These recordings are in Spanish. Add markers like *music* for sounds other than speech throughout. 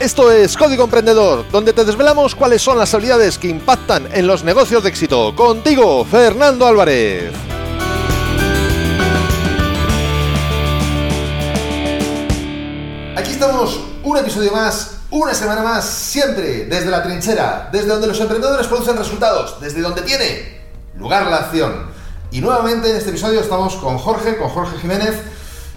Esto es Código Emprendedor, donde te desvelamos cuáles son las habilidades que impactan en los negocios de éxito. Contigo, Fernando Álvarez. Aquí estamos, un episodio más, una semana más, siempre desde la trinchera, desde donde los emprendedores producen resultados, desde donde tiene lugar la acción. Y nuevamente en este episodio estamos con Jorge, con Jorge Jiménez,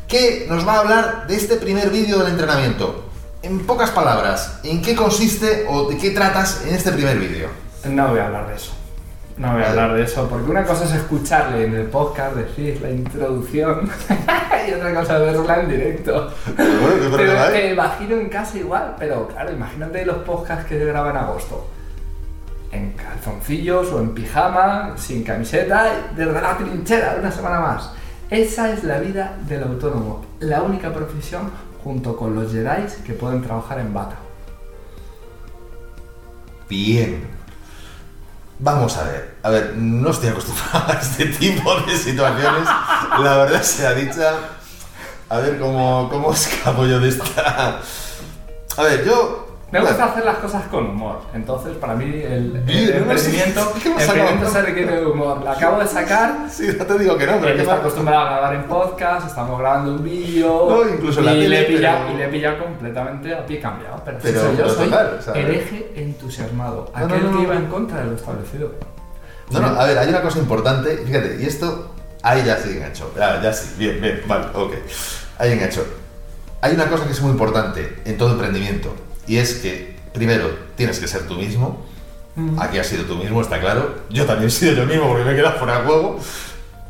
que nos va a hablar de este primer vídeo del entrenamiento. En pocas palabras, ¿en qué consiste o de qué tratas en este primer vídeo? No voy a hablar de eso. No voy a hablar de eso, porque una cosa es escucharle en el podcast, decir la introducción, *laughs* y otra cosa es verla en directo. Bueno, pero te imagino en casa igual, pero claro, imagínate los podcasts que se graban en agosto. En calzoncillos o en pijama, sin camiseta, desde la trinchera, una semana más. Esa es la vida del autónomo, la única profesión junto con los Jedi que pueden trabajar en bata. Bien. Vamos a ver. A ver, no estoy acostumbrado a este tipo de situaciones. La verdad sea dicha. A ver cómo, cómo escapo yo de esta. A ver, yo me gusta hacer las cosas con humor. Entonces, para mí, el, el emprendimiento, *laughs* sí, ¿qué me el has emprendimiento se requiere de humor. La acabo de sacar. Sí, no te digo que no, pero que está acostumbrado a grabar en podcast, estamos grabando un vídeo. No, incluso en la y tele, le he pillado, pero- y le he pillado completamente a pie cambiado. Pero, Pero- yo soy total, hereje entusiasmado. No, aquel no, que iba en contra de lo establecido. No, no, a ver, hay una cosa importante, fíjate, y esto, ahí ya sí engancho, ya, ya sí, bien, bien, vale, ok, ahí engancho. Hay una cosa que es muy importante en todo emprendimiento, y es que, primero, tienes que ser tú mismo, Mm. aquí has sido tú mismo, está claro, yo también he sido yo mismo porque me he quedado fuera de juego,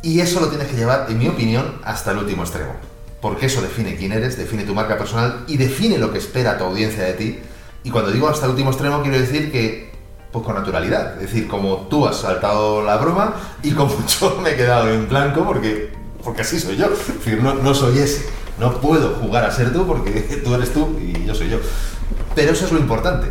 y eso lo tienes que llevar, en mi opinión, hasta el último extremo, porque eso define quién eres, define tu marca personal y define lo que espera tu audiencia de ti, y cuando digo hasta el último extremo quiero decir que pues con naturalidad. Es decir, como tú has saltado la broma y como *laughs* yo me he quedado en blanco porque, porque así soy yo. Es decir, no, no soy ese. No puedo jugar a ser tú porque *laughs* tú eres tú y yo soy yo. Pero eso es lo importante.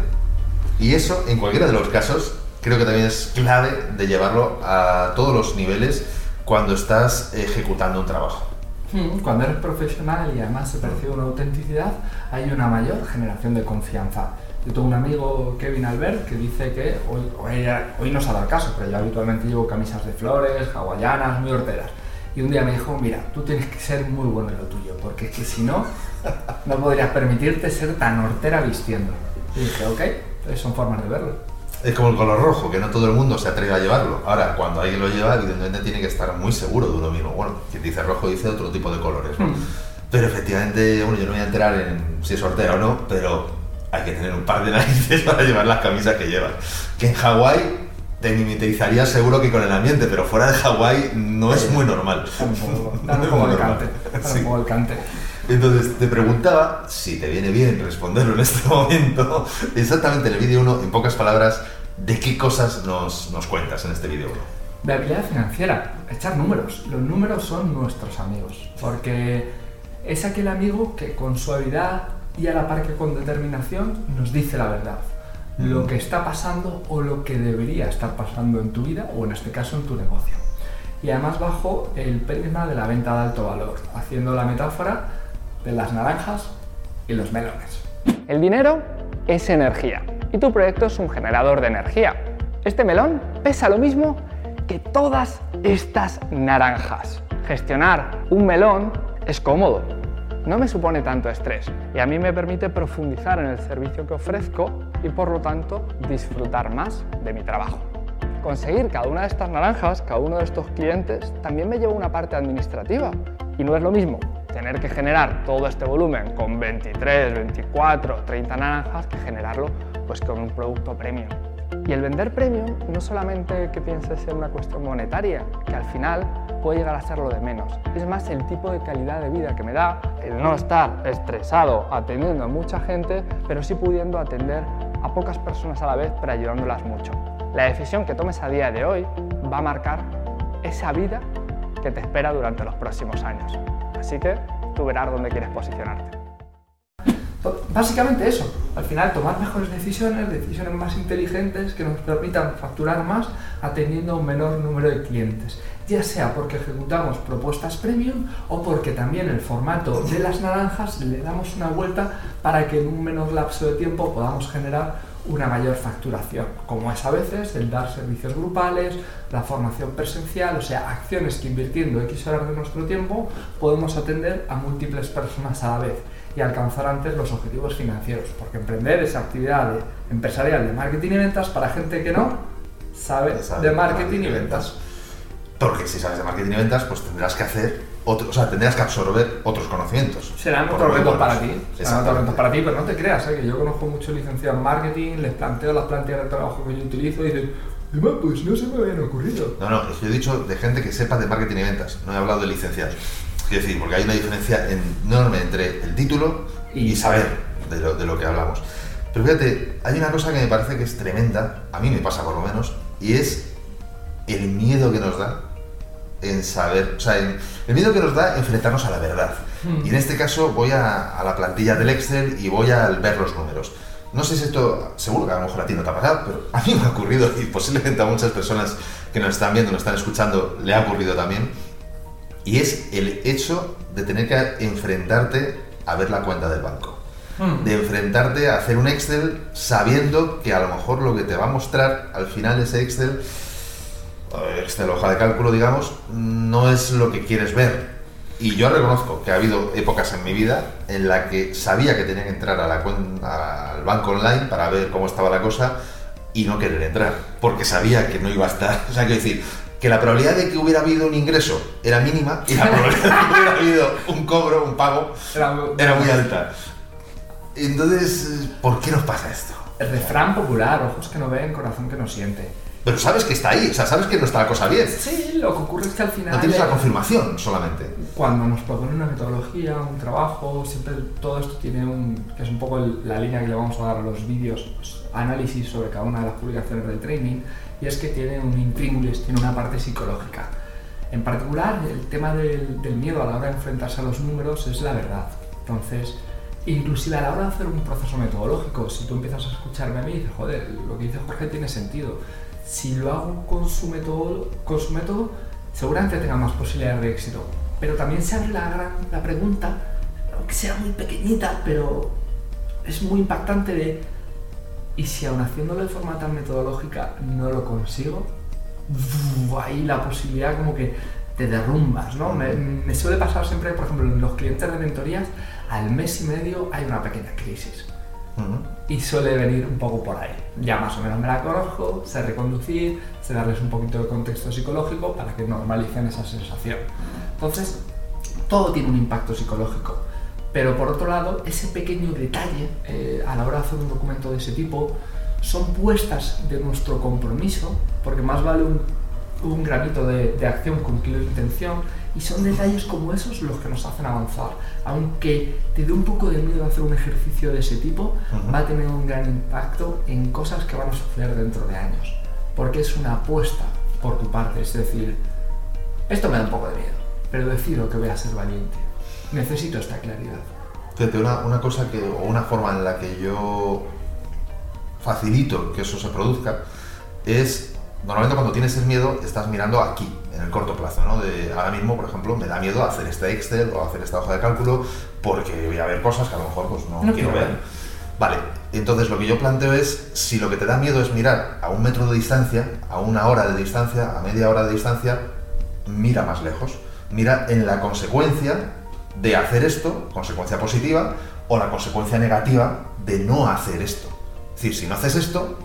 Y eso, en cualquiera de los casos, creo que también es clave de llevarlo a todos los niveles cuando estás ejecutando un trabajo. Mm, Cuando eres profesional y además se percibe una autenticidad, hay una mayor generación de confianza. Yo tengo un amigo, Kevin Albert, que dice que hoy, hoy, hoy no se ha dado caso, pero yo habitualmente llevo camisas de flores, hawaianas, muy horteras. Y un día me dijo, mira, tú tienes que ser muy bueno en lo tuyo, porque es que si no, no podrías permitirte ser tan hortera vistiendo. Y dije, ok, entonces son formas de verlo. Es como el color rojo, que no todo el mundo se atreve a llevarlo. Ahora, cuando alguien lo lleva, evidentemente tiene que estar muy seguro de uno mismo. Bueno, quien dice rojo dice otro tipo de colores, ¿no? Mm. Pero efectivamente, bueno, yo no voy a enterar en si es sortera o no, pero hay que tener un par de *laughs* narices para llevar las camisas que llevas. Que en Hawái te mimetizaría seguro que con el ambiente, pero fuera de Hawái no es muy normal. *laughs* No es el cante. Sí. el cante. Entonces te preguntaba si te viene bien responderlo en este *laughs* momento, exactamente en el vídeo 1, en pocas palabras, de qué cosas nos, nos cuentas en este vídeo 1. De habilidad financiera, echar números. Los números son nuestros amigos, porque es aquel amigo que con suavidad y a la par que con determinación nos dice la verdad. Lo que está pasando o lo que debería estar pasando en tu vida o en este caso en tu negocio. Y además bajo el prisma de la venta de alto valor, haciendo la metáfora de las naranjas y los melones. El dinero es energía y tu proyecto es un generador de energía. Este melón pesa lo mismo que todas estas naranjas. Gestionar un melón es cómodo, no me supone tanto estrés y a mí me permite profundizar en el servicio que ofrezco y por lo tanto disfrutar más de mi trabajo. Conseguir cada una de estas naranjas, cada uno de estos clientes, también me lleva una parte administrativa y no es lo mismo tener que generar todo este volumen con 23, 24, 30 naranjas que generarlo pues con un producto premium. Y el vender premium no solamente que pienses en una cuestión monetaria, que al final puede llegar a ser lo de menos. Es más el tipo de calidad de vida que me da el no estar estresado atendiendo a mucha gente, pero sí pudiendo atender a pocas personas a la vez, pero ayudándolas mucho. La decisión que tomes a día de hoy va a marcar esa vida que te espera durante los próximos años. Así que tú verás dónde quieres posicionarte. Básicamente eso, al final tomar mejores decisiones, decisiones más inteligentes que nos permitan facturar más atendiendo a un menor número de clientes. Ya sea porque ejecutamos propuestas premium o porque también el formato de las naranjas le damos una vuelta para que en un menor lapso de tiempo podamos generar una mayor facturación, como es a veces el dar servicios grupales, la formación presencial, o sea, acciones que invirtiendo X horas de nuestro tiempo podemos atender a múltiples personas a la vez y alcanzar antes los objetivos financieros, porque emprender es actividad empresarial de marketing y ventas para gente que no sabe de marketing y ventas. Porque si sabes de marketing y ventas, pues tendrás que hacer otro, o sea, tendrás que absorber otros conocimientos. Serán otros retos para ti. Serán otros retos para ti, pero no te creas, ¿eh? que yo conozco muchos licenciados en marketing, les planteo las plantillas de trabajo que yo utilizo y dicen, pues no se me habían ocurrido. No, no, yo he dicho de gente que sepa de marketing y ventas, no he hablado de licenciados. Quiero decir, porque hay una diferencia enorme entre el título y, saber de lo, de lo que hablamos. Pero fíjate, hay una cosa que me parece que es tremenda, a mí me pasa por lo menos, y es el miedo que nos da en saber, o sea, el miedo que nos da enfrentarnos a la verdad. Hmm. Y en este caso voy a, la plantilla del Excel y voy a ver los números. No sé si esto, seguro que a lo mejor a ti no te ha pasado, pero a mí me ha ocurrido y posiblemente a muchas personas que nos están viendo, nos están escuchando, le ha ocurrido también. Y es el hecho de tener que enfrentarte a ver la cuenta del banco. Hmm. De enfrentarte a hacer un Excel sabiendo que a lo mejor lo que te va a mostrar al final ese Excel esta hoja de cálculo, digamos, no es lo que quieres ver. Y yo reconozco que ha habido épocas en mi vida en la que sabía que tenía que entrar a la al banco online para ver cómo estaba la cosa y no querer entrar, porque sabía que no iba a estar. *laughs* O sea, quiero decir, que la probabilidad de que hubiera habido un ingreso era mínima y la *laughs* probabilidad de que hubiera habido un cobro, un pago, era muy alta. Entonces, ¿por qué nos pasa esto? El refrán popular, ojos que no ven, corazón que no siente. Pero sabes que está ahí, o sea, sabes que no está la cosa bien. Sí, lo que ocurre es que al final... No tienes la confirmación solamente. Cuando nos proponen una metodología, un trabajo, siempre todo esto tiene un... que es un poco la línea que le vamos a dar a los vídeos, pues, análisis sobre cada una de las publicaciones del training, y es que tiene un intríngulis, tiene una parte psicológica. En particular, el tema del, del miedo a la hora de enfrentarse a los números es la verdad. Entonces, inclusive a la hora de hacer un proceso metodológico, si tú empiezas a escucharme a mí y dices, joder, lo que dice Jorge tiene sentido si lo hago con su método, con su método seguramente tenga más posibilidades de éxito. Pero también se abre la, gran, la pregunta, aunque sea muy pequeñita, pero es muy impactante de, ¿y si aún haciéndolo de forma tan metodológica no lo consigo? ahí la posibilidad como que te derrumbas, ¿no? Me, me, suele pasar siempre, por ejemplo, en los clientes de mentorías, al mes y medio hay una pequeña crisis y suele venir un poco por ahí. Ya más o menos me la conozco, sé reconducir, sé darles un poquito de contexto psicológico para que normalicen esa sensación. Entonces, todo tiene un impacto psicológico. Pero por otro lado, ese pequeño detalle eh, a la hora de hacer un documento de ese tipo son puestas de nuestro compromiso, porque más vale un granito de, acción con kilo de intención y son detalles como esos los que nos hacen avanzar. Aunque te dé un poco de miedo hacer un ejercicio de ese tipo, va a tener un gran impacto en cosas que van a suceder dentro de años. Porque es una apuesta por tu parte, es decir, esto me da un poco de miedo, pero decido que voy a ser valiente. Necesito esta claridad. Fíjate, una, una cosa que, o una forma en la que yo facilito que eso se produzca es normalmente cuando tienes el miedo estás mirando aquí, en el corto plazo, ¿no? De, ahora mismo, por ejemplo, me da miedo hacer este Excel o hacer esta hoja de cálculo porque voy a ver cosas que a lo mejor pues, no, quiero ver. Vale, entonces lo que yo planteo es, si lo que te da miedo es mirar a un metro de distancia, a una hora de distancia, a media hora de distancia, mira más lejos. Mira en la consecuencia de hacer esto, consecuencia positiva, o la consecuencia negativa de no hacer esto. Es decir, si no haces esto,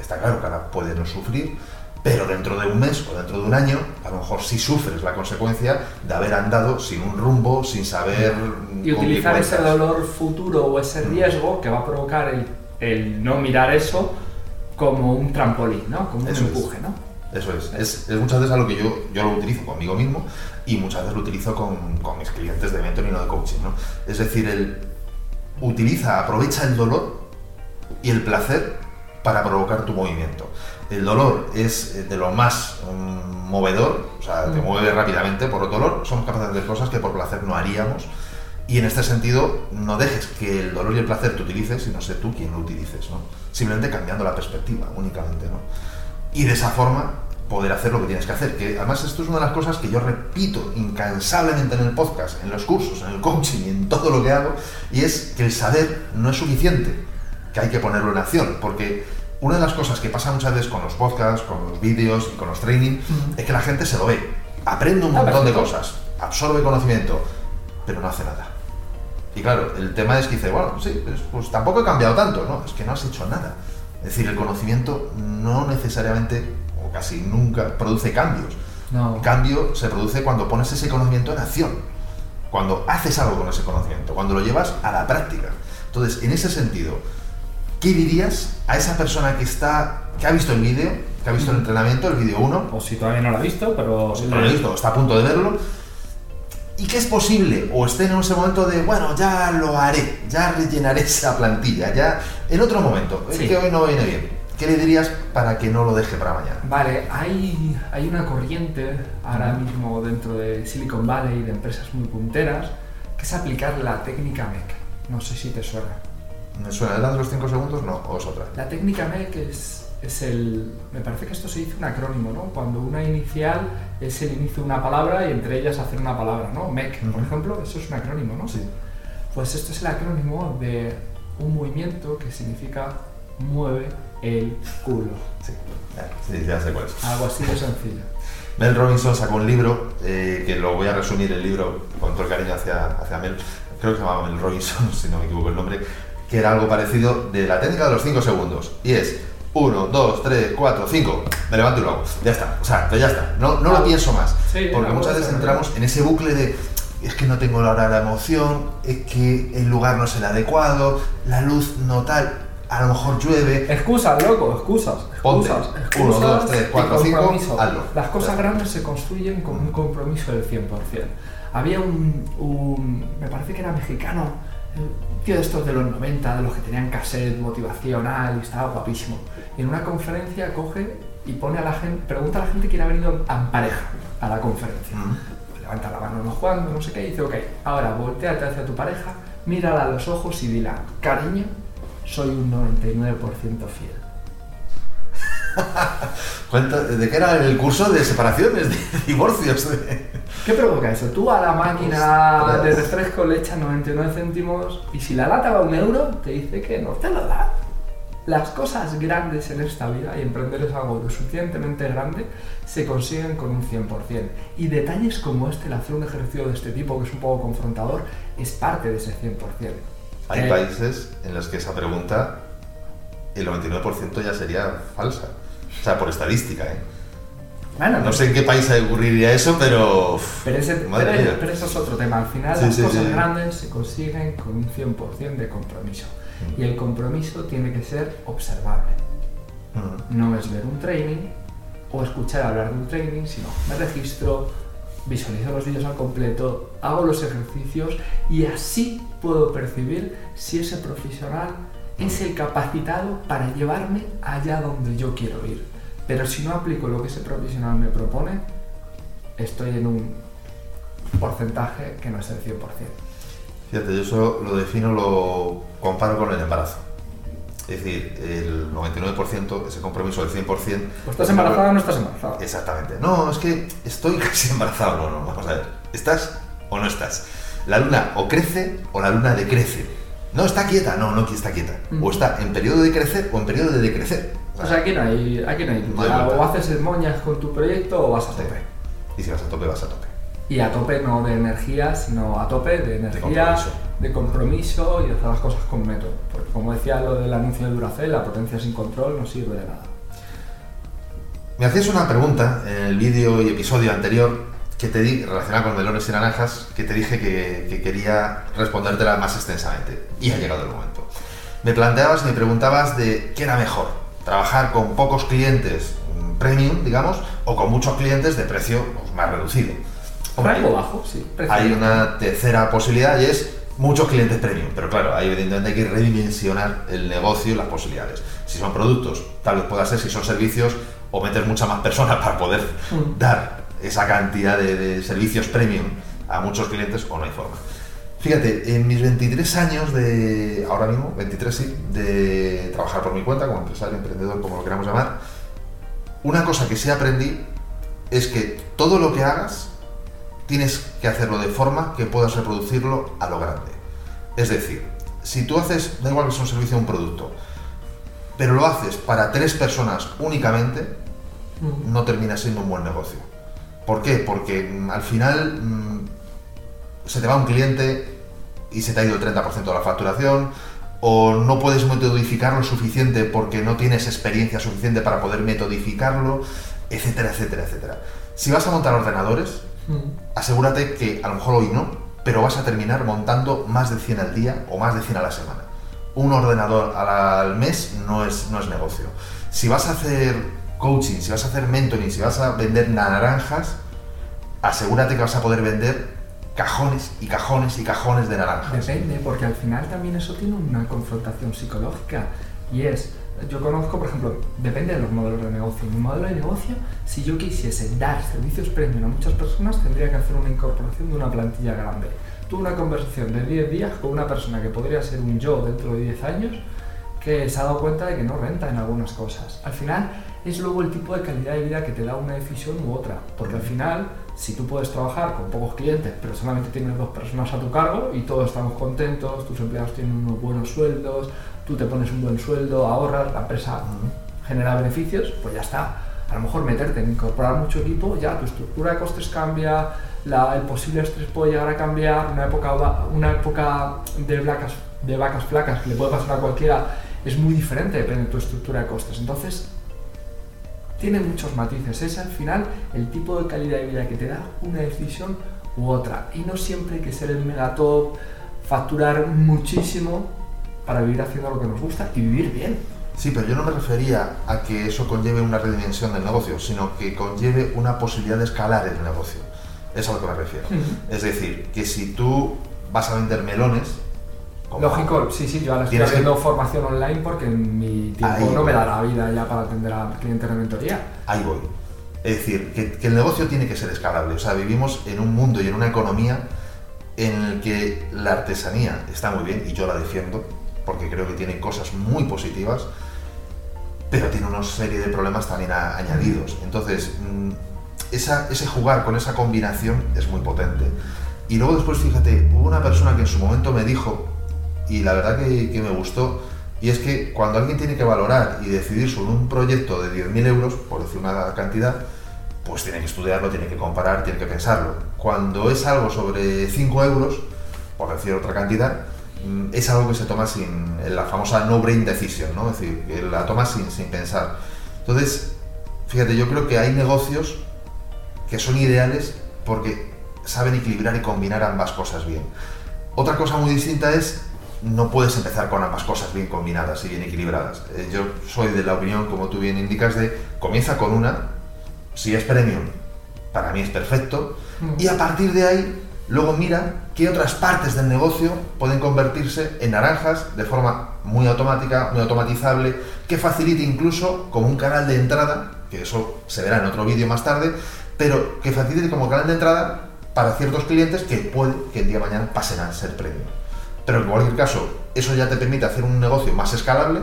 está claro que ahora puede no sufrir, pero dentro de un mes o dentro de un año, a lo mejor sí sufres la consecuencia de haber andado sin un rumbo, sin saber... Y utilizar ese dolor futuro o ese mm. riesgo que va a provocar el, no mirar eso como un trampolín, ¿no? Como un empuje, ¿no? Eso es. es. muchas veces algo que yo, yo lo utilizo conmigo mismo y muchas veces lo utilizo con, con mis clientes de mentoring o de coaching, ¿no? Es decir, el utiliza, aprovecha el dolor y el placer para provocar tu movimiento. El dolor es eh, de lo más mm, movedor, o sea, te mm. mueve rápidamente por el dolor, somos capaces de cosas que por placer no haríamos. Y en este sentido, no dejes que el dolor y el placer te utilices, sino sé tú quien lo utilices, ¿no? Simplemente cambiando la perspectiva únicamente, ¿no? Y de esa forma poder hacer lo que tienes que hacer. Que además esto es una de las cosas que yo repito incansablemente en el podcast, en los cursos, en el coaching y en todo lo que hago, y es que el saber no es suficiente, que hay que ponerlo en acción, porque una de las cosas que pasa muchas veces con los podcasts, con los vídeos y con los training, es que la gente se lo ve, aprende un montón de cosas, absorbe conocimiento, pero no hace nada. Y claro, el tema es que dice, bueno, sí, pues, pues tampoco he cambiado tanto, ¿no? Es que no has hecho nada. Es decir, el conocimiento no necesariamente, o casi nunca, produce cambios. No. El cambio se produce cuando pones ese conocimiento en acción, cuando haces algo con ese conocimiento, cuando lo llevas a la práctica. Entonces, en ese sentido, ¿qué dirías a esa persona que está, que ha visto el vídeo, que ha visto el entrenamiento, el vídeo 1, O si todavía no lo ha visto, pero... si no lo ha visto, está a punto de verlo, y que es posible, o esté en ese momento de, bueno, ya lo haré, ya rellenaré *laughs* esa plantilla, ya en otro momento, es Sí. que hoy no viene bien. ¿Qué le dirías para que no lo deje para mañana? Vale, hay, hay una corriente ahora mismo dentro de Silicon Valley, de empresas muy punteras, que es aplicar la técnica MEC. No sé si te suena. ¿Me suena? ¿Es la de los 5 segundos? No, o es otra. La técnica MEC es, es el... Me parece que esto se dice un acrónimo, ¿no? Cuando una inicial es el inicio de una palabra y entre ellas hacer una palabra, ¿no? MEC, por Ujú. ejemplo, eso es un acrónimo, ¿no? Sí. Pues esto es el acrónimo de un movimiento que significa mueve el culo. Sí, sí, ya sé cuál es. Algo así de sencillo. *laughs* Mel Robinson sacó un libro, eh, que lo voy a resumir el libro con todo el cariño hacia, hacia Mel, creo que se llamaba Mel Robinson, *laughs* si no me equivoco el nombre, que era algo parecido de la técnica de los 5 segundos. Y es 1, 2, 3, 4, 5, me levanto y lo hago. Ya está, o sea, pero ya está, no, no lo pienso más. Sí, porque muchas veces entramos en ese bucle de es que no tengo ahora la emoción, es que el lugar no es el adecuado, la luz no tal, a lo mejor llueve. Excusas, loco, excusas. Ponte. excusas, dos, tres, y cuatro, cinco, compromiso. hazlo. Las cosas Claro. grandes se construyen con un compromiso del 100%. Había un, un- me parece que era mexicano, tío de estos de los 90, de los que tenían cassette motivacional y estaba guapísimo. Y en una conferencia coge y pone a la gente, pregunta a la gente quién ha venido en pareja a la conferencia. Mm. Levanta la mano no jugando, no sé qué, y dice, ok, ahora volteate hacia tu pareja, mírala a los ojos y dile, cariño, soy un 99% fiel. *laughs* ¿De qué era el curso de separaciones, de divorcios? de- ¿Qué provoca eso? Tú a la máquina Ostras. de refresco le echas 99 céntimos y si la lata va a un euro, te dice que no te lo da. Las cosas grandes en esta vida, y emprender es algo lo suficientemente grande, se consiguen con un 100%. Y detalles como este, el hacer un ejercicio de este tipo, que es un poco confrontador, es parte de ese 100%. Hay Eh, países en los que esa pregunta, el 99% ya sería falsa. O sea, por estadística, ¿eh? Bueno, No sé en qué país ocurriría eso, pero... Pero, ese, madre pero- mía. pero eso es otro tema. Al final Sí, las sí, cosas sí. grandes se consiguen con un 100% de compromiso. Mm. Y el compromiso tiene que ser observable. Mm. No es ver un training o escuchar hablar de un training, sino me registro, visualizo los vídeos al completo, hago los ejercicios y así puedo percibir si ese profesional es el capacitado para llevarme allá donde yo quiero ir. Pero si no aplico lo que ese profesional me propone, estoy en un porcentaje que no es el 100%. Fíjate, yo eso lo defino, lo comparo con el embarazo. Es decir, el 99%, ese compromiso del 100%... ¿O estás embarazada o no estás embarazada? Exactamente. No, es que estoy casi embarazado. No, no, vamos a ver. ¿Estás o no estás? La luna o crece o la luna decrece. No está quieta, no, no está quieta. Mm. O está en periodo de crecer o en periodo de decrecer. O sea, aquí no hay, aquí no hay duda. O haces moñas con tu proyecto o vas a tope. Y si vas a tope, vas a tope. Y a tope no de energía, sino a tope de energía, compromiso. de compromiso y de hacer las cosas con método. Porque como decía lo del anuncio de Duracell, la potencia sin control no sirve de nada. Me hacías una pregunta en el vídeo y episodio anterior que te di relacionada con melones y naranjas que te dije que, que quería respondértela más extensamente. Y ha llegado el momento. Me planteabas y me preguntabas de qué era mejor, trabajar con pocos clientes premium, digamos, o con muchos clientes de precio pues, más reducido. Hombre, Rango bajo, sí. hay una tercera posibilidad y es muchos clientes premium, pero claro, ahí evidentemente hay que redimensionar el negocio y las posibilidades. Si son productos, tal vez pueda ser, si son servicios, o meter muchas más personas *laughs* para poder Mm. dar esa cantidad de, de servicios premium a muchos clientes o no hay forma. Fíjate, en mis 23 años de, ahora mismo, 23 sí, de trabajar por mi cuenta como empresario, emprendedor, como lo queramos llamar, una cosa que sí aprendí es que todo lo que hagas tienes que hacerlo de forma que puedas reproducirlo a lo grande. Es decir, si tú haces, da igual que sea un servicio o un producto, pero lo haces para tres personas únicamente, no termina siendo un buen negocio. ¿Por qué? Porque mm, al final mm, se te va un cliente y se te ha ido el 30% de la facturación, o no puedes metodificar lo suficiente porque no tienes experiencia suficiente para poder metodificarlo, etcétera, etcétera, etcétera. Si vas a montar ordenadores, asegúrate que a lo mejor hoy no, pero vas a terminar montando más de 100 al día o más de 100 a la semana. Un ordenador al mes no es, no es negocio. Si vas a hacer coaching, si vas a hacer mentoring, si vas a vender naranjas, asegúrate que vas a poder vender cajones y cajones y cajones de naranjas. Depende, porque al final también eso tiene una confrontación psicológica. Y es, yo conozco, por ejemplo, depende de los modelos de negocio. Mi modelo de negocio, si yo quisiese dar servicios premium a muchas personas, tendría que hacer una incorporación de una plantilla grande. Tuve una conversación de 10 días con una persona que podría ser un yo dentro de 10 años, que se ha dado cuenta de que no renta en algunas cosas. Al final, es luego el tipo de calidad de vida que te da una decisión u otra. Porque al final, si tú puedes trabajar con pocos clientes, pero solamente tienes dos personas a tu cargo y todos estamos contentos, tus empleados tienen unos buenos sueldos, tú te pones un buen sueldo, ahorras, la empresa genera beneficios, pues ya está. A lo mejor meterte en incorporar mucho equipo, ya tu estructura de costes cambia, el posible estrés puede llegar a cambiar, una época, una época de, vacas, de vacas flacas que le puede pasar a cualquiera es muy diferente, depende de tu estructura de costes. Entonces, tiene muchos matices. Es al final el tipo de calidad de vida que te da una decisión u otra. Y no siempre hay que ser el megatop, facturar muchísimo para vivir haciendo lo que nos gusta y vivir bien. Sí, pero yo no me refería a que eso conlleve una redimensión del negocio, sino que conlleve una posibilidad de escalar el negocio. Es a lo que me refiero. Es decir, que si tú vas a vender melones, Lógico, sí, sí, yo ahora estoy haciendo formación online porque mi tiempo no me da la vida ya para atender a clientes de mentoría. Ahí voy. Es decir, que, el negocio tiene que ser escalable. O sea, vivimos en un mundo y en una economía en el que la artesanía está muy bien y yo la defiendo porque creo que tiene cosas muy positivas, pero tiene una serie de problemas también añadidos. Entonces, mm, ese jugar con esa combinación es muy potente. Y luego después, fíjate, hubo una persona que en su momento me dijo, y la verdad que, me gustó. Y es que cuando alguien tiene que valorar y decidir sobre un proyecto de 10.000 euros, por decir una cantidad, pues tiene que estudiarlo, tiene que comparar, tiene que pensarlo. Cuando es algo sobre 5 euros, por decir otra cantidad, mm, es algo que se toma sin la famosa no brain decision, ¿no? Es decir, que la toma sin, sin pensar. Entonces, fíjate, yo creo que hay negocios que son ideales porque saben equilibrar y combinar ambas cosas bien. Otra cosa muy distinta es no puedes empezar con ambas cosas bien combinadas y bien equilibradas. Eh, yo soy de la opinión, como tú bien indicas, de comienza con una, si es premium, para mí es perfecto, y a partir de ahí, luego mira qué otras partes del negocio pueden convertirse en naranjas de forma muy automática, muy automatizable, que facilite incluso como un canal de entrada, que eso se verá en otro vídeo más tarde, pero que facilite como canal de entrada para ciertos clientes que puede que el día de mañana pasen a ser premium. Pero en cualquier caso, eso ya te permite hacer un negocio más escalable,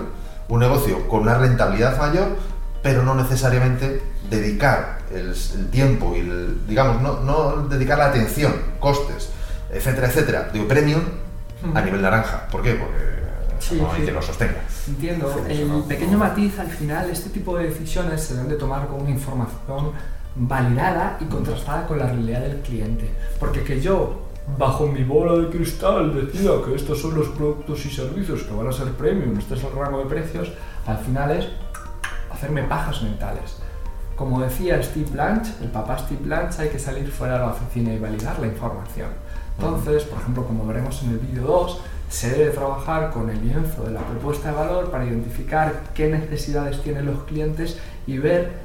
un negocio con una rentabilidad mayor, pero no necesariamente dedicar el, tiempo y, el, digamos, no, dedicar la atención, costes, etcétera, etcétera, de premium a nivel naranja. ¿Por qué? Porque no hay que lo sostenga. Entiendo. El pequeño matiz, al final, este tipo de decisiones se deben de tomar con una información validada y contrastada con la realidad del cliente. Porque que yo bajo mi bola de cristal decía que estos son los productos y servicios que van a ser premium, este es el rango de precios, al final es hacerme pajas mentales. Como decía Steve Blanch, el papá Steve Blanch, hay que salir fuera de la oficina y validar la información. Entonces, por ejemplo, como veremos en el vídeo 2, se debe trabajar con el lienzo de la propuesta de valor para identificar qué necesidades tienen los clientes y ver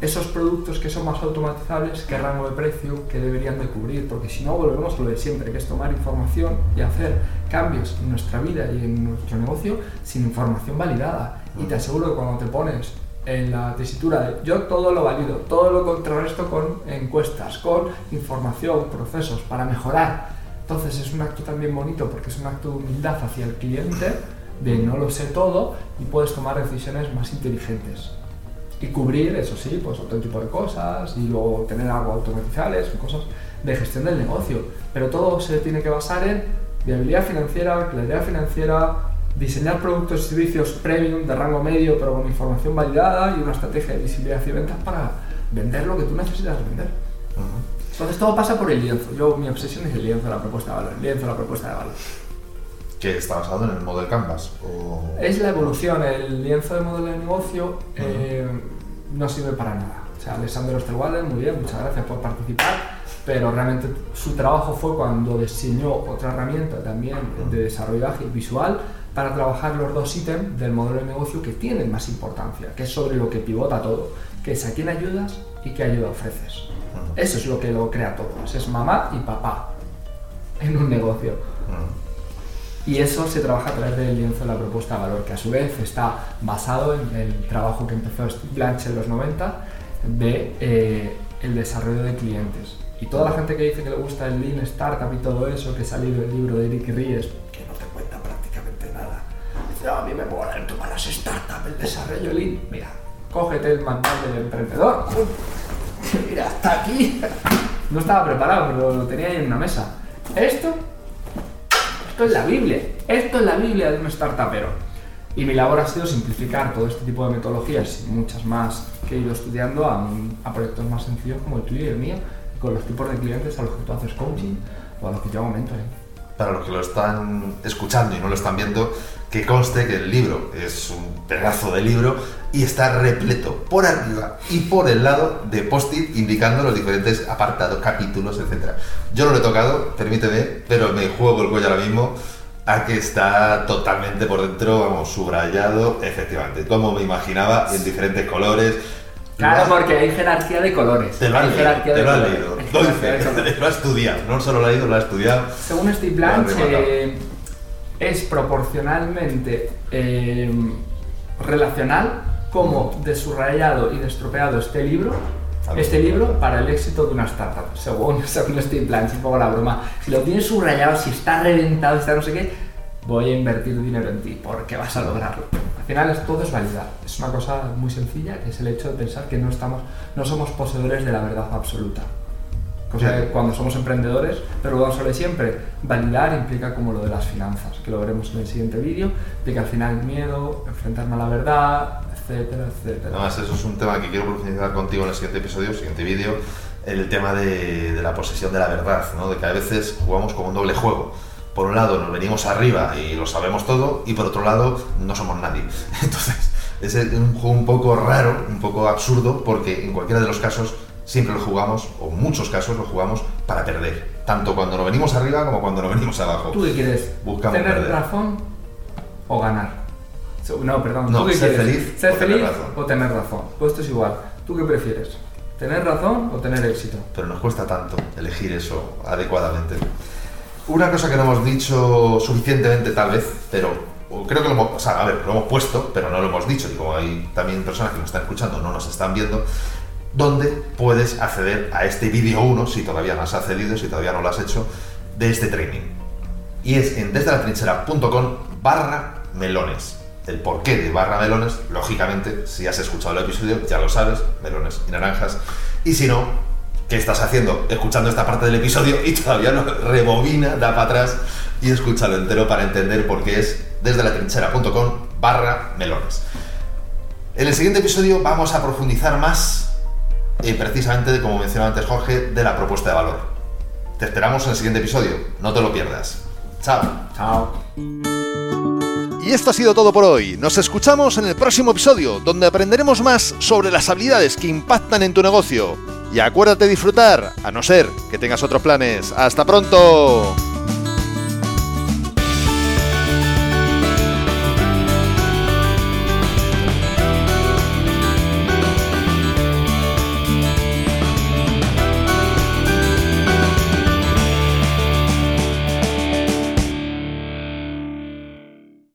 esos productos que son más automatizables, qué rango de precio que deberían de cubrir, porque si no volvemos a lo de siempre, que es tomar información y hacer cambios en nuestra vida y en nuestro negocio sin información validada. Y te aseguro que cuando te pones en la tesitura de yo todo lo valido, todo lo contrarresto con encuestas, con información, procesos para mejorar. Entonces es un acto también bonito porque es un acto de humildad hacia el cliente, de no lo sé todo y puedes tomar decisiones más inteligentes. Y cubrir, eso sí, pues otro tipo de cosas y luego tener algo automatizables, cosas de gestión del negocio. Pero todo se tiene que basar en viabilidad financiera, claridad financiera, diseñar productos y servicios premium de rango medio pero con información validada y una estrategia de visibilidad y ventas para vender lo que tú necesitas vender. Entonces todo pasa por el lienzo. Yo mi obsesión es el lienzo la propuesta de valor, el lienzo de la propuesta de valor. ¿Que está basado en el modelo Canvas? Es la evolución, el lienzo de modelo de negocio eh, no sirve para nada. O sea, Alessandro Osterwalder, muy bien, muchas gracias por participar, pero realmente su trabajo fue cuando diseñó otra herramienta también de desarrollo visual para trabajar los dos ítems del modelo de negocio que tienen más importancia, que es sobre lo que pivota todo, que es a quién ayudas y qué ayuda ofreces. Eso es lo que lo crea todo, es mamá y papá en un negocio. Y eso se trabaja a través del lienzo de la propuesta de valor, que a su vez está basado en el trabajo que empezó Blanche en los 90 de eh, el desarrollo de clientes. Y toda la gente que dice que le gusta el Lean Startup y todo eso, que ha salido el libro de Eric Ries, que no te cuenta prácticamente nada. Dice, a mí me mola el para las startups, el desarrollo Lean. Mira, cógete el manual del emprendedor. *laughs* Mira, hasta aquí. No estaba preparado, pero lo tenía ahí en una mesa. Esto esto es la Biblia. Esto es la Biblia de un startupero. Y mi labor ha sido simplificar todo este tipo de metodologías y muchas más que he ido estudiando a, proyectos más sencillos como el tuyo y el mío, con los tipos de clientes a los que tú haces coaching o a los que yo aumento. Para los que lo están escuchando y no lo están viendo, que conste que el libro es un pedazo de libro y está repleto por arriba y por el lado de post-it indicando los diferentes apartados, capítulos, etc. Yo no lo he tocado, permíteme, pero me juego el cuello ahora mismo a que está totalmente por dentro, vamos, subrayado, efectivamente, como me imaginaba, en diferentes colores. Claro, porque hay jerarquía de colores. Te lo has leído, te lo has leído. *laughs* *laughs* Lo ha estudiado, no solo lo ha leído, lo ha estudiado. Según Steve Blanche, es proporcionalmente eh, relacional como de subrayado y de estropeado este libro, este libro para el éxito de una startup, según, *laughs* según Steve Blanche, un poco la broma. Si lo tienes subrayado, si está reventado, si está no sé qué, voy a invertir dinero en ti porque vas a lograrlo. Al final es, todo es validar. Es una cosa muy sencilla, que es el hecho de pensar que no, estamos, no somos poseedores de la verdad absoluta. Cosa que cuando somos emprendedores, pero vamos a ver siempre, validar implica como lo de las finanzas, que lo veremos en el siguiente vídeo, de que al final miedo, enfrentarme a la verdad, etcétera, etcétera. Además, eso es un tema que quiero profundizar contigo en el siguiente episodio, el siguiente vídeo, el tema de, de, la posesión de la verdad, ¿no? de que a veces jugamos como un doble juego. Por un lado nos venimos arriba y lo sabemos todo, y por otro lado no somos nadie. *laughs* Entonces, es un juego un poco raro, un poco absurdo, porque en cualquiera de los casos siempre lo jugamos, o en muchos casos lo jugamos para perder. Tanto cuando nos venimos arriba como cuando nos venimos abajo. ¿Tú qué quieres? Buscamos ¿Tener razón o ganar? No, perdón. No, ser feliz, ¿Ser o feliz tener o tener razón? Pues esto es igual. ¿Tú qué prefieres? ¿Tener razón o tener éxito? Pero nos cuesta tanto elegir eso adecuadamente. Una cosa que no hemos dicho suficientemente tal vez, pero creo que lo hemos, o sea, a ver, lo hemos puesto, pero no lo hemos dicho, y como hay también personas que nos están escuchando, no nos están viendo, donde puedes acceder a este vídeo 1, si todavía no has accedido, si todavía no lo has hecho, de este training. Y es en desde la trinchera.com barra melones. El porqué de barra melones, lógicamente, si has escuchado el episodio, ya lo sabes, melones y naranjas. Y si no, ¿qué estás haciendo? Escuchando esta parte del episodio y todavía no rebobina, da para atrás y escúchalo entero para entender por qué es desde la trinchera.com barra melones. En el siguiente episodio vamos a profundizar más y precisamente, como mencionaba antes Jorge, de la propuesta de valor. Te esperamos en el siguiente episodio, no te lo pierdas. Chao. Chao. Y esto ha sido todo por hoy. Nos escuchamos en el próximo episodio, donde aprenderemos más sobre las habilidades que impactan en tu negocio. Y acuérdate disfrutar, a no ser que tengas otros planes. ¡Hasta pronto!